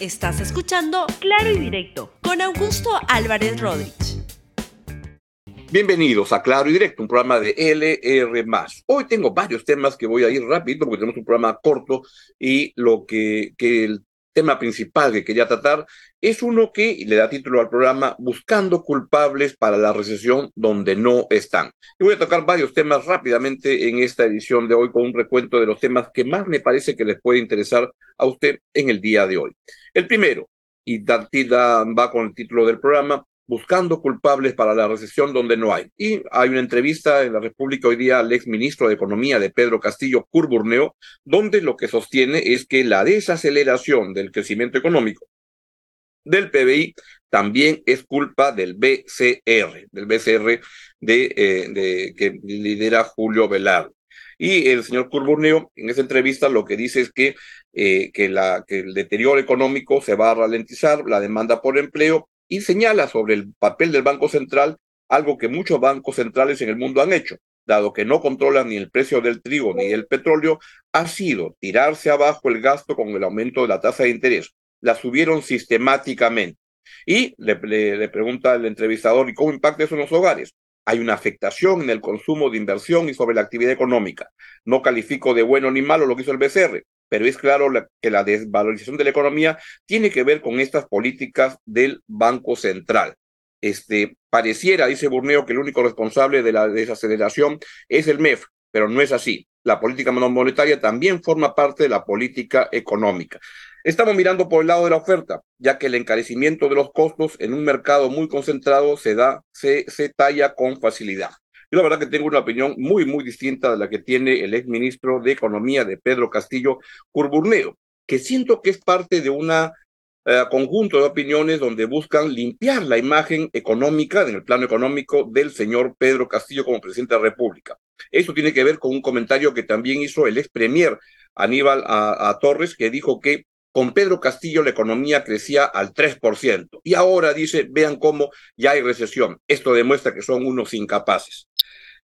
Estás escuchando Claro y Directo con Augusto Álvarez Rodríguez. Bienvenidos a Claro y Directo, un programa de LR. Hoy tengo varios temas que voy a ir rápido porque tenemos un programa corto y lo que, que el tema principal que quería tratar es uno que le da título al programa Buscando culpables para la recesión donde no están. Y voy a tocar varios temas rápidamente en esta edición de hoy con un recuento de los temas que más me parece que les puede interesar a usted en el día de hoy. El primero, y va con el título del programa, buscando culpables para la recesión donde no hay. Y hay una entrevista en la República hoy día al ex ministro de Economía de Pedro Castillo, Curburneo, donde lo que sostiene es que la desaceleración del crecimiento económico del PBI también es culpa del BCR, del BCR de, eh, de que lidera Julio Velarde. Y el señor Curburneo en esa entrevista lo que dice es que, eh, que, la, que el deterioro económico se va a ralentizar, la demanda por empleo y señala sobre el papel del Banco Central algo que muchos bancos centrales en el mundo han hecho, dado que no controlan ni el precio del trigo ni el petróleo, ha sido tirarse abajo el gasto con el aumento de la tasa de interés. La subieron sistemáticamente. Y le, le, pregunta el entrevistador, ¿y cómo impacta eso en los hogares? Hay una afectación en el consumo de inversión y sobre la actividad económica. No califico de bueno ni malo lo que hizo el BCR, pero es claro que la desvalorización de la economía tiene que ver con estas políticas del Banco Central. Este, pareciera, dice Burneo, que el único responsable de la desaceleración es el MEF, pero no es así. La política monetaria también forma parte de la política económica. Estamos mirando por el lado de la oferta, ya que el encarecimiento de los costos en un mercado muy concentrado se da, se, se talla con facilidad. Yo la verdad que tengo una opinión muy, muy distinta de la que tiene el ex ministro de Economía de Pedro Castillo Curburneo, que siento que es parte de un eh, conjunto de opiniones donde buscan limpiar la imagen económica, en el plano económico, del señor Pedro Castillo como presidente de la República. Eso tiene que ver con un comentario que también hizo el ex premier Aníbal Torres, que dijo que con Pedro Castillo la economía crecía al 3%. Y ahora dice, vean cómo ya hay recesión. Esto demuestra que son unos incapaces.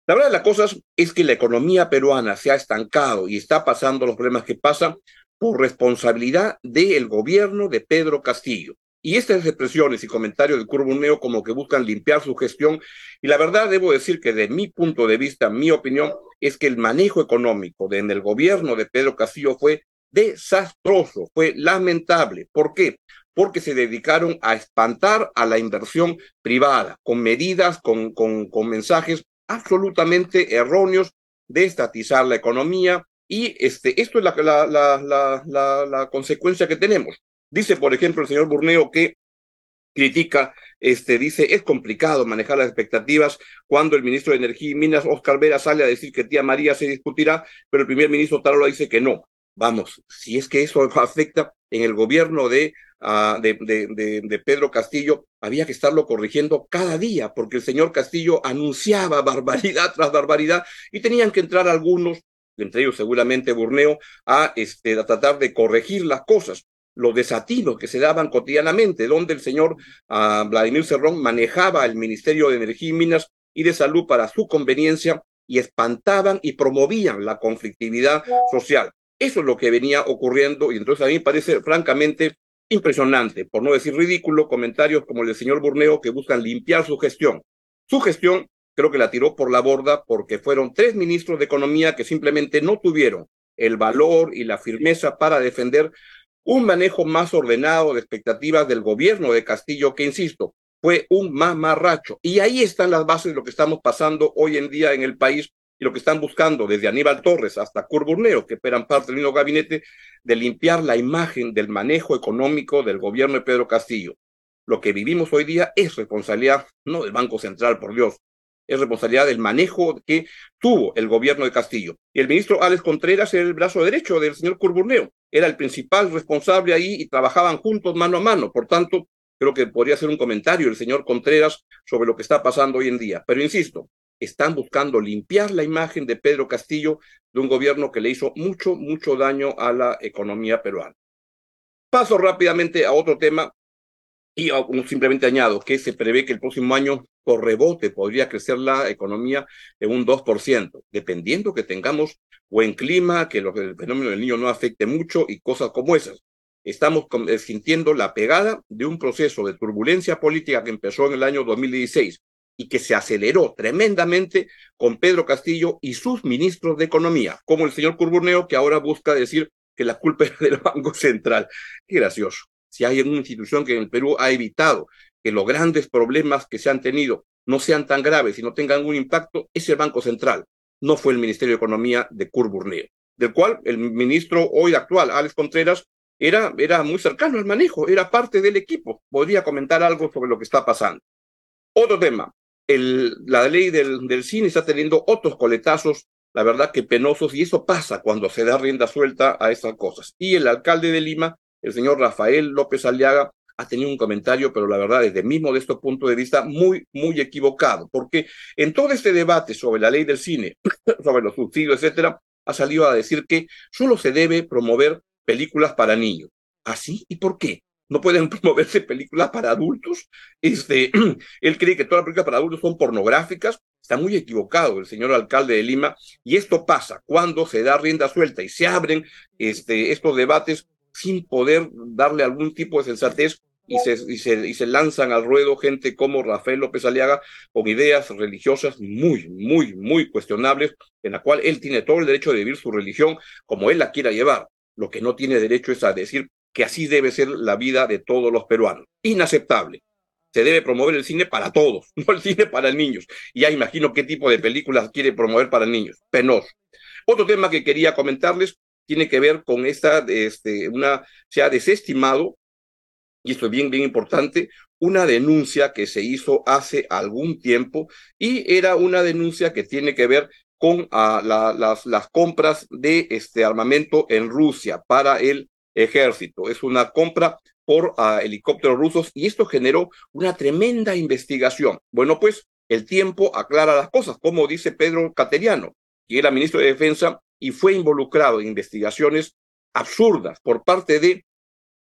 La verdad de las cosas es que la economía peruana se ha estancado y está pasando los problemas que pasan por responsabilidad del gobierno de Pedro Castillo. Y estas expresiones y comentarios del Curbuneo como que buscan limpiar su gestión. Y la verdad debo decir que de mi punto de vista, mi opinión, es que el manejo económico de, en el gobierno de Pedro Castillo fue desastroso, fue lamentable. ¿Por qué? Porque se dedicaron a espantar a la inversión privada con medidas, con, con, con mensajes absolutamente erróneos de estatizar la economía y este, esto es la, la, la, la, la consecuencia que tenemos. Dice, por ejemplo, el señor Burneo que critica, este, dice, es complicado manejar las expectativas cuando el ministro de Energía y Minas, Oscar Vera, sale a decir que tía María se discutirá, pero el primer ministro Tarola dice que no. Vamos, si es que eso afecta en el gobierno de, uh, de, Pedro Castillo, había que estarlo corrigiendo cada día, porque el señor Castillo anunciaba barbaridad tras barbaridad y tenían que entrar algunos, entre ellos seguramente Burneo, a, este, a tratar de corregir las cosas los desatinos que se daban cotidianamente, donde el señor uh, Vladimir Cerrón manejaba el Ministerio de Energía y Minas y de Salud para su conveniencia y espantaban y promovían la conflictividad social. Eso es lo que venía ocurriendo y entonces a mí me parece francamente impresionante, por no decir ridículo, comentarios como el del señor Burneo que buscan limpiar su gestión. Su gestión creo que la tiró por la borda porque fueron tres ministros de Economía que simplemente no tuvieron el valor y la firmeza para defender un manejo más ordenado de expectativas del gobierno de Castillo, que insisto, fue un mamarracho. Y ahí están las bases de lo que estamos pasando hoy en día en el país y lo que están buscando desde Aníbal Torres hasta Curburneo, que esperan parte del mismo gabinete, de limpiar la imagen del manejo económico del gobierno de Pedro Castillo. Lo que vivimos hoy día es responsabilidad no del Banco Central, por Dios, es responsabilidad del manejo que tuvo el gobierno de Castillo. Y el ministro Alex Contreras era el brazo derecho del señor Curburneo, era el principal responsable ahí y trabajaban juntos mano a mano. Por tanto, creo que podría ser un comentario el señor Contreras sobre lo que está pasando hoy en día. Pero insisto, están buscando limpiar la imagen de Pedro Castillo de un gobierno que le hizo mucho, mucho daño a la economía peruana. Paso rápidamente a otro tema y simplemente añado que se prevé que el próximo año por rebote podría crecer la economía en un 2%, dependiendo que tengamos buen clima, que el fenómeno del niño no afecte mucho y cosas como esas. estamos eh, sintiendo la pegada de un proceso de turbulencia política que empezó en el año 2016 y que se aceleró tremendamente con Pedro Castillo y sus ministros de Economía, como el señor Curburneo, que ahora busca decir que la culpa es del Banco Central. Qué gracioso. Si hay una institución que en el Perú ha evitado que los grandes problemas que se han tenido no sean tan graves y no tengan un impacto, es el Banco Central. No fue el Ministerio de Economía de Curburneo, del cual el ministro hoy actual, Alex Contreras, era, era muy cercano al manejo, era parte del equipo. Podría comentar algo sobre lo que está pasando. Otro tema, el, la ley del, del cine está teniendo otros coletazos, la verdad que penosos, y eso pasa cuando se da rienda suelta a esas cosas. Y el alcalde de Lima, el señor Rafael López Aliaga, ha tenido un comentario, pero la verdad, desde mi modesto punto de vista, muy, muy equivocado, porque en todo este debate sobre la ley del cine, sobre los subsidios, etcétera, ha salido a decir que solo se debe promover películas para niños. ¿Así? ¿Y por qué? No pueden promoverse películas para adultos. Este, él cree que todas las películas para adultos son pornográficas. Está muy equivocado el señor alcalde de Lima. Y esto pasa cuando se da rienda suelta y se abren este, estos debates sin poder darle algún tipo de sensatez y se, y se, y se lanzan al ruedo gente como Rafael López Aliaga con ideas religiosas muy, muy, muy cuestionables, en la cual él tiene todo el derecho de vivir su religión como él la quiera llevar. Lo que no tiene derecho es a decir que así debe ser la vida de todos los peruanos. Inaceptable. Se debe promover el cine para todos, no el cine para niños. Y ya imagino qué tipo de películas quiere promover para niños. Penoso. Otro tema que quería comentarles tiene que ver con esta, este, una, se ha desestimado, y esto es bien, bien importante, una denuncia que se hizo hace algún tiempo y era una denuncia que tiene que ver con ah, las, las compras de este armamento en Rusia para el ejército. Es una compra por ah, helicópteros rusos y esto generó una tremenda investigación. Bueno, pues el tiempo aclara las cosas, como dice Pedro Cateriano, que era ministro de Defensa y fue involucrado en investigaciones absurdas por parte de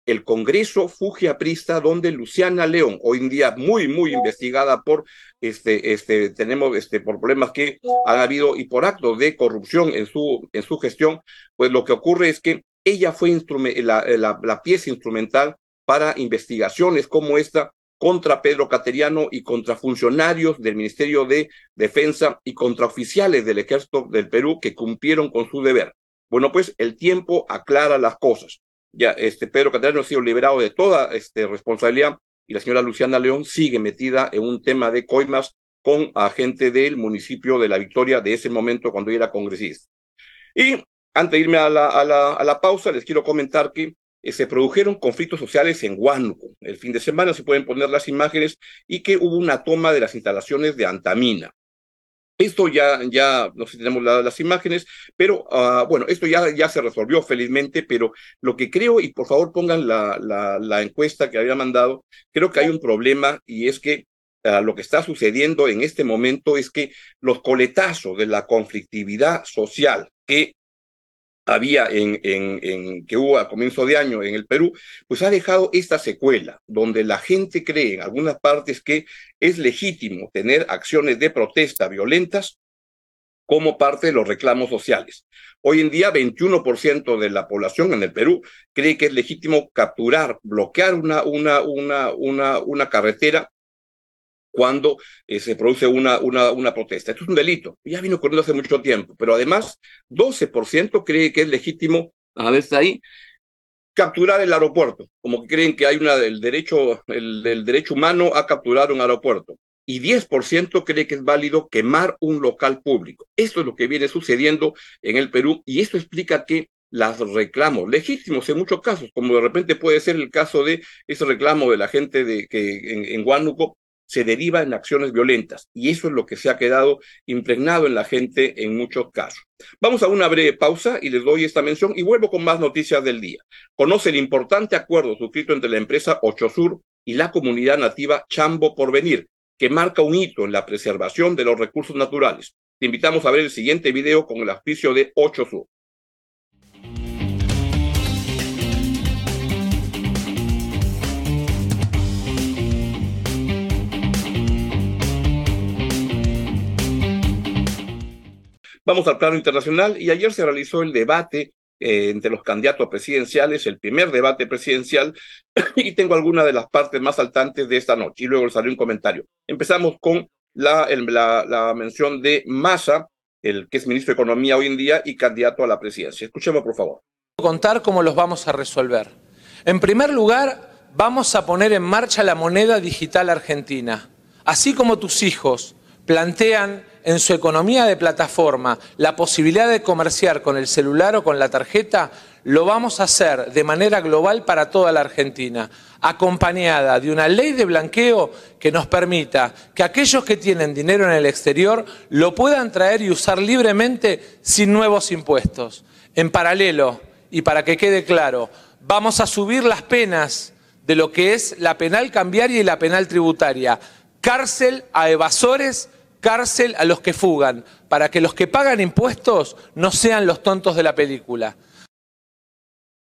el Congreso Fujiaprista, donde Luciana León, hoy en día muy, muy investigada por, este, este, tenemos, este, por problemas que han habido y por actos de corrupción en su, en su gestión, pues lo que ocurre es que ella fue la, la, pieza instrumental para investigaciones como esta contra Pedro Cateriano y contra funcionarios del Ministerio de Defensa y contra oficiales del Ejército del Perú que cumplieron con su deber. Bueno, pues el tiempo aclara las cosas. Ya, este Pedro Cateriano ha sido liberado de toda este, responsabilidad y la señora Luciana León sigue metida en un tema de coimas con agente del municipio de La Victoria de ese momento cuando era congresista. Y antes de irme a la, a la, a la pausa, les quiero comentar que eh, se produjeron conflictos sociales en Huánuco. El fin de semana se pueden poner las imágenes y que hubo una toma de las instalaciones de Antamina. Esto ya, ya, no sé si tenemos las imágenes, pero uh, bueno, esto ya, ya se resolvió felizmente, pero lo que creo, y por favor pongan la, la, encuesta que había mandado, creo que hay un problema y es que uh, lo que está sucediendo en este momento es que los coletazos de la conflictividad social que había en, en, en, que hubo a comienzo de año en el Perú, pues ha dejado esta secuela, donde la gente cree en algunas partes que es legítimo tener acciones de protesta violentas como parte de los reclamos sociales. Hoy en día, 21% de la población en el Perú cree que es legítimo capturar, bloquear una, una, una, una, una carretera cuando eh, se produce una, una, protesta. Esto es un delito, ya vino ocurriendo hace mucho tiempo, pero además 12% cree que es legítimo, a ver, está ahí, capturar el aeropuerto, como que creen que hay una, el, derecho, el, el derecho humano a capturar un aeropuerto. Y 10% cree que es válido quemar un local público. Esto es lo que viene sucediendo en el Perú y esto explica que los reclamos legítimos en muchos casos, como de repente puede ser el caso de ese reclamo de la gente de que en, en Huánuco se deriva en acciones violentas y eso es lo que se ha quedado impregnado en la gente en muchos casos. Vamos a una breve pausa y les doy esta mención y vuelvo con más noticias del día. Conoce el importante acuerdo suscrito entre la empresa Ocho Sur y la comunidad nativa Chambo Porvenir, que marca un hito en la preservación de los recursos naturales. Te invitamos a ver el siguiente video con el auspicio de Ocho Vamos al plano internacional y ayer se realizó el debate eh, entre los candidatos presidenciales, el primer debate presidencial, y tengo algunas de las partes más saltantes de esta noche, y luego haré un comentario. Empezamos con la, la, la mención de Massa, el que es ministro de Economía hoy en día y candidato a la presidencia. Escuchemos, por favor. Contar cómo los vamos a resolver. En primer lugar, vamos a poner en marcha la moneda digital argentina. Así como tus hijos plantean en su economía de plataforma la posibilidad de comerciar con el celular o con la tarjeta, lo vamos a hacer de manera global para toda la Argentina, acompañada de una ley de blanqueo que nos permita que aquellos que tienen dinero en el exterior lo puedan traer y usar libremente sin nuevos impuestos. En paralelo, y para que quede claro, vamos a subir las penas de lo que es la penal cambiaria y la penal tributaria. Cárcel a evasores, cárcel a los que fugan, para que los que pagan impuestos no sean los tontos de la película.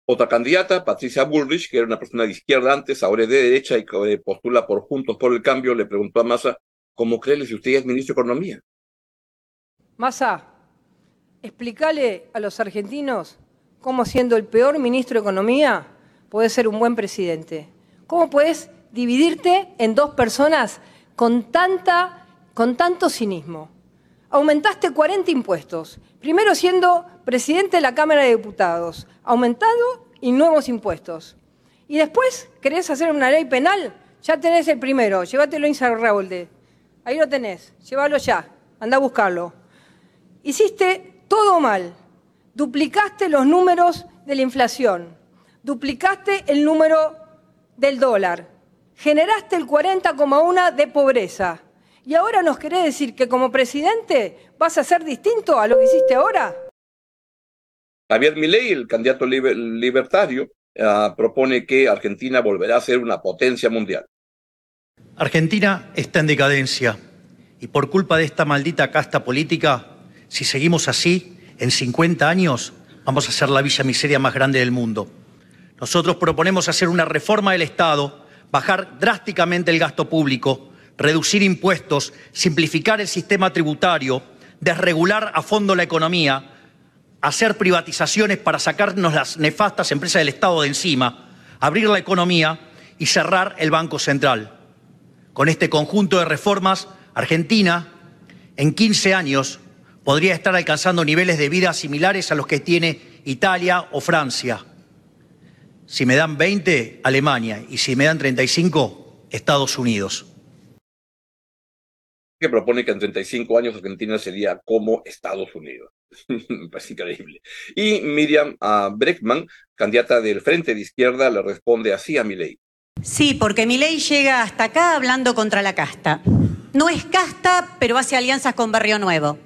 Otra candidata, Patricia Bullrich, que era una persona de izquierda antes, ahora es de derecha y que postula por Juntos por el Cambio, le preguntó a Massa, ¿cómo cree si usted es ministro de Economía? Massa, explícale a los argentinos cómo siendo el peor ministro de Economía puedes ser un buen presidente. ¿Cómo puedes dividirte en dos personas con, tanta, con tanto cinismo? Aumentaste 40 impuestos, primero siendo presidente de la Cámara de Diputados, aumentado y nuevos impuestos. Y después querés hacer una ley penal, ya tenés el primero, llévatelo a Ahí lo tenés, llévalo ya, anda a buscarlo. Hiciste todo mal, duplicaste los números de la inflación, duplicaste el número del dólar, generaste el 40,1 de pobreza. Y ahora nos querés decir que como presidente vas a ser distinto a lo que hiciste ahora. Javier Milei, el candidato libertario, uh, propone que Argentina volverá a ser una potencia mundial. Argentina está en decadencia y por culpa de esta maldita casta política, si seguimos así, en 50 años vamos a ser la villa miseria más grande del mundo. Nosotros proponemos hacer una reforma del Estado, bajar drásticamente el gasto público, reducir impuestos, simplificar el sistema tributario, desregular a fondo la economía, hacer privatizaciones para sacarnos las nefastas empresas del Estado de encima, abrir la economía y cerrar el Banco Central. Con este conjunto de reformas, Argentina en 15 años podría estar alcanzando niveles de vida similares a los que tiene Italia o Francia. Si me dan 20, Alemania. Y si me dan 35, Estados Unidos. Que propone que en 35 años Argentina sería como Estados Unidos. Me parece increíble. Y Miriam uh, Breckman, candidata del Frente de Izquierda, le responde así a Milei. Sí, porque Milei llega hasta acá hablando contra la casta. No es casta, pero hace alianzas con Barrio Nuevo.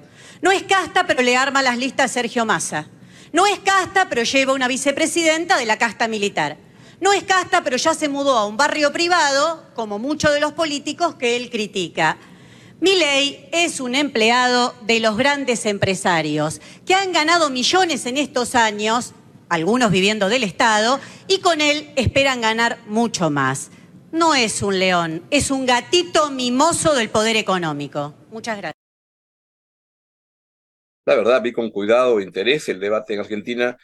No es casta, pero le arma las listas a Sergio Massa. No es casta, pero lleva una vicepresidenta de la casta militar. No es casta, pero ya se mudó a un barrio privado, como muchos de los políticos que él critica. Milei es un empleado de los grandes empresarios que han ganado millones en estos años, algunos viviendo del Estado, y con él esperan ganar mucho más. No es un león, es un gatito mimoso del poder económico. Muchas gracias. La verdad, vi con cuidado e interés el debate en Argentina.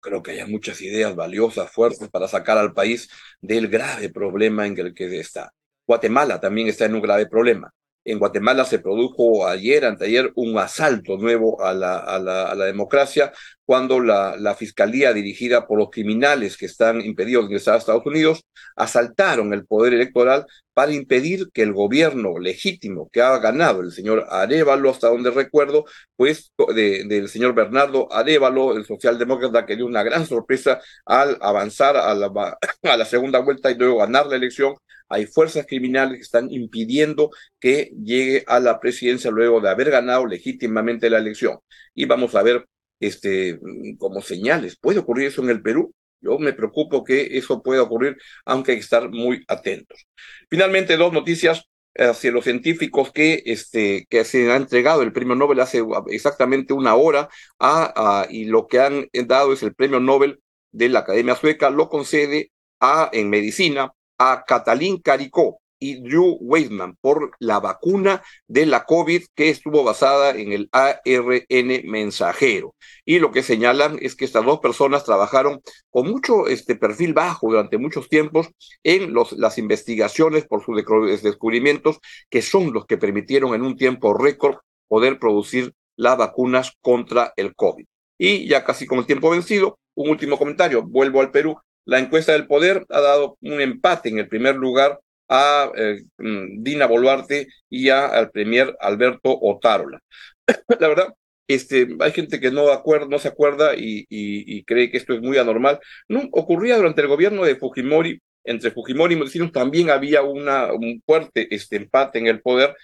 Creo que hay muchas ideas valiosas, fuertes para sacar al país del grave problema en el que está. Guatemala también está en un grave problema. En Guatemala se produjo ayer, anteayer, un asalto nuevo a la, a la, a la democracia cuando la, fiscalía dirigida por los criminales que están impedidos de ingresar a Estados Unidos asaltaron el poder electoral para impedir que el gobierno legítimo que ha ganado el señor Arevalo, hasta donde recuerdo, pues de, del señor Bernardo Arevalo, el socialdemócrata que dio una gran sorpresa al avanzar a la, a la segunda vuelta y luego ganar la elección, hay fuerzas criminales que están impidiendo que llegue a la presidencia luego de haber ganado legítimamente la elección. Y vamos a ver este, como señales. ¿Puede ocurrir eso en el Perú? Yo me preocupo que eso pueda ocurrir, aunque hay que estar muy atentos. Finalmente, dos noticias hacia los científicos que, este, que se han entregado el premio Nobel hace exactamente una hora a, y lo que han dado es el premio Nobel de la Academia Sueca, lo concede a, en medicina a Catalín Caricó. Y Drew Weissman por la vacuna de la COVID que estuvo basada en el ARN mensajero. Y lo que señalan es que estas dos personas trabajaron con mucho este perfil bajo durante muchos tiempos en los, las investigaciones por sus descubrimientos, que son los que permitieron en un tiempo récord poder producir las vacunas contra el COVID. Y ya casi con el tiempo vencido, un último comentario, vuelvo al Perú. La encuesta del poder ha dado un empate en el primer lugar a eh, mm, Dina Boluarte y a, al premier Alberto Otárola. la verdad, este, hay gente que no, acuerda, no se acuerda y, cree que esto es muy anormal. No, ocurría durante el gobierno de Fujimori, entre Fujimori y Montesinos también había una, un fuerte este, empate en el poder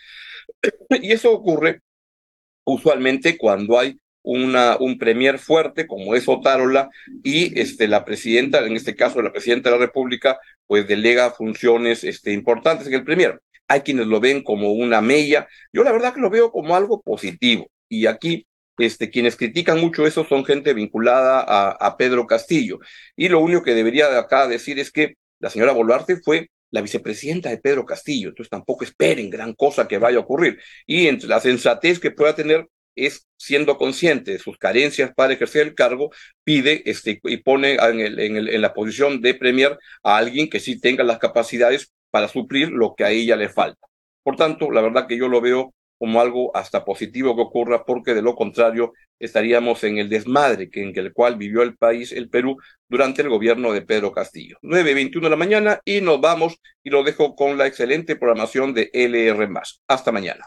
y eso ocurre usualmente cuando hay una, un premier fuerte como es Otárola y este, la presidenta, en este caso la presidenta de la República, pues delega funciones este, importantes en el premier. Hay quienes lo ven como una mella. Yo la verdad que lo veo como algo positivo. Y aquí este, quienes critican mucho eso son gente vinculada a, a, Pedro Castillo. Y lo único que debería de acá decir es que la señora Boluarte fue la vicepresidenta de Pedro Castillo, entonces tampoco esperen gran cosa que vaya a ocurrir. Y entre la sensatez que pueda tener es siendo consciente de sus carencias para ejercer el cargo, pide este, y pone en, la posición de premier a alguien que sí tenga las capacidades para suplir lo que a ella le falta. Por tanto, la verdad que yo lo veo como algo hasta positivo que ocurra, porque de lo contrario estaríamos en el desmadre en el cual vivió el país, el Perú, durante el gobierno de Pedro Castillo. 9.21 de la mañana y nos vamos y lo dejo con la excelente programación de LR. Hasta mañana.